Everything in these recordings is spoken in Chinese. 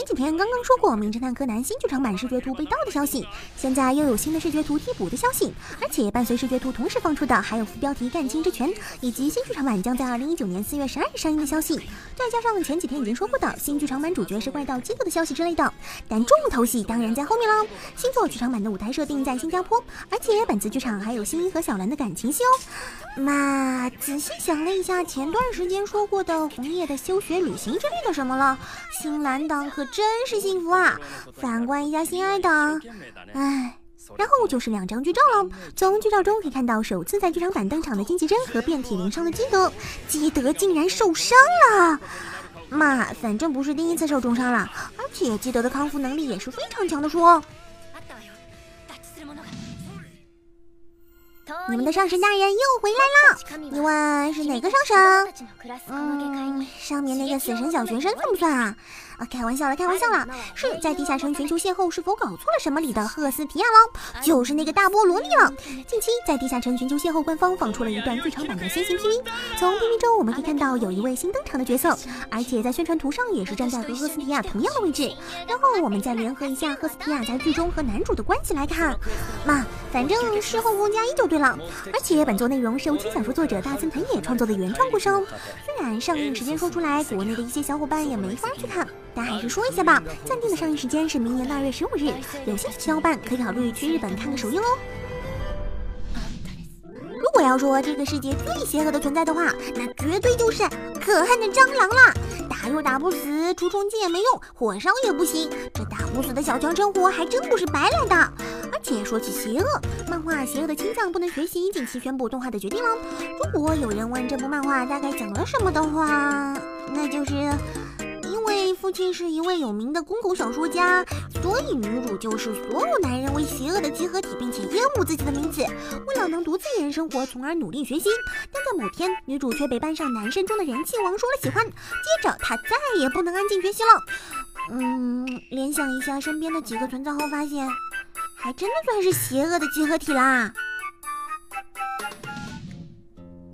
前几天刚刚说过《名侦探柯南》新剧场版视觉图被盗的消息，现在又有新的视觉图替补的消息，而且伴随视觉图同时放出的还有副标题“干青之拳”以及新剧场版将在二零一九年四月十二日上映的消息，再加上前几天已经说过的新剧场版主角是怪盗基德的消息之类的，但重头戏当然在后面了。新作剧场版的舞台设定在新加坡，而且本次剧场还有新一和小兰的感情戏哦。那仔细想了一下，前段时间说过的红叶的休学旅行之类的什么了，新蓝党可真真是幸福啊！反观一下心爱的，唉。然后就是两张剧照了，从剧照中可以看到首次在剧场版登场的金吉珍和遍体鳞伤的基德，基德竟然受伤了。嘛，反正不是第一次受重伤了，而且基德的康复能力也是非常强的说。你们的上神大人又回来了，你问是哪个上神？嗯，上面那个死神小学生算不算啊？啊，开玩笑了，开玩笑了，是在地下城全球邂逅是否搞错了什么里的赫斯提亚喽，就是那个大菠萝莉了。近期在地下城全球邂逅官方放出了一段剧场版的先行 PV，从 PV 中我们可以看到有一位新登场的角色，而且在宣传图上也是站在和赫斯提亚同样的位置。然后我们再联合一下赫斯提亚在剧中和男主的关系来看，嘛，反正事后更加一就对了。而且本作内容是由轻小说作者大森藤野创作的原创故事哦，虽然上映时间说出来，国内的一些小伙伴也没法去看。但还是说一下吧，暂定的上映时间是明年的二月十五日，有兴趣的小伙伴可以考虑去日本看个首映哦。如果要说这个世界最邪恶的存在的话，那绝对就是可恨的蟑螂啦！打又打不死，除虫剂也没用，火烧也不行，这打不死的小强生活还真不是白来的。而且说起邪恶，漫画《邪恶的青藏》不能学习近期宣布动画的决定了。如果有人问这部漫画大概讲了什么的话，那就是因为。父亲是一位有名的公狗小说家，所以女主就是所有男人为邪恶的集合体，并且厌恶自己的名字。为了能独自一人生活，从而努力学习。但在某天，女主却被班上男生中的人气王说了喜欢，接着她再也不能安静学习了。嗯，联想一下身边的几个存在后，发现还真的算是邪恶的集合体啦。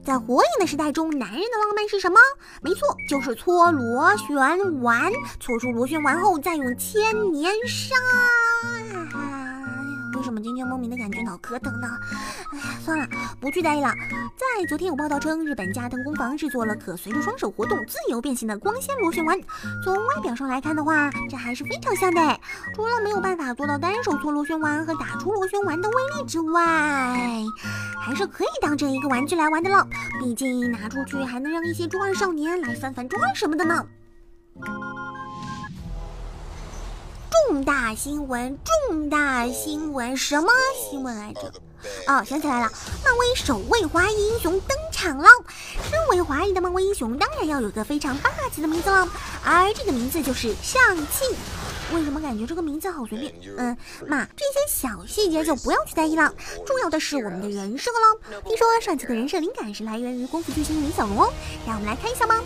在火影的时代中，男人的浪漫是什么？没错，就是搓螺旋丸，搓出螺旋丸后再用千年杀。为什么今天莫名的感觉脑壳疼呢？哎呀，算了，不去在意了。在昨天有报道称，日本加藤工坊制作了可随着双手活动、自由变形的光纤螺旋丸。从外表上来看的话，这还是非常像的。除了没有办法做到单手搓螺旋丸和打出螺旋丸的威力之外，还是可以当成一个玩具来玩的了。毕竟拿出去还能让一些中二少年来翻翻桌什么的呢。重大新闻！重大新闻！什么新闻来着？哦，想起来了，漫威首位华裔英雄登场了。身为华裔的漫威英雄，当然要有个非常霸气的名字了，而这个名字就是上汽。为什么感觉这个名字好随便？嗯，嘛，这些小细节就不要去在意了，重要的是我们的人设了。听说上期的人设灵感是来源于功夫巨星李小龙哦，让我们来看一下吧。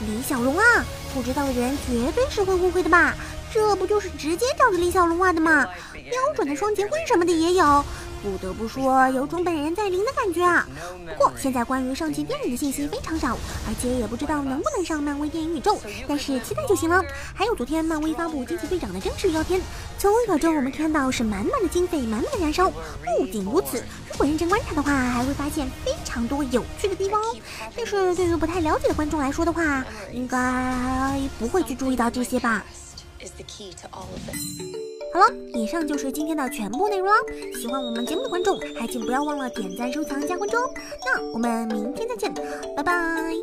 李小龙啊！不知道的人绝对是会误会的吧？这不就是直接照着李小龙画的吗？标准的双截棍什么的也有。不得不说，有种本人在临的感觉啊！不过现在关于上期电影的信息非常少，而且也不知道能不能上漫威电影宇宙，但是期待就行了。还有昨天漫威发布惊奇队长的正式预告片，从预告中我们看到是满满的经费，满满的燃烧。不仅如此，如果认真观察的话，还会发现非常多有趣的地方哦。但是对于不太了解的观众来说的话，应该不会去注意到这些吧。好了，以上就是今天的全部内容了。喜欢我们节目的观众，还请不要忘了点赞、收藏、加关注哦。那我们明天再见，拜拜。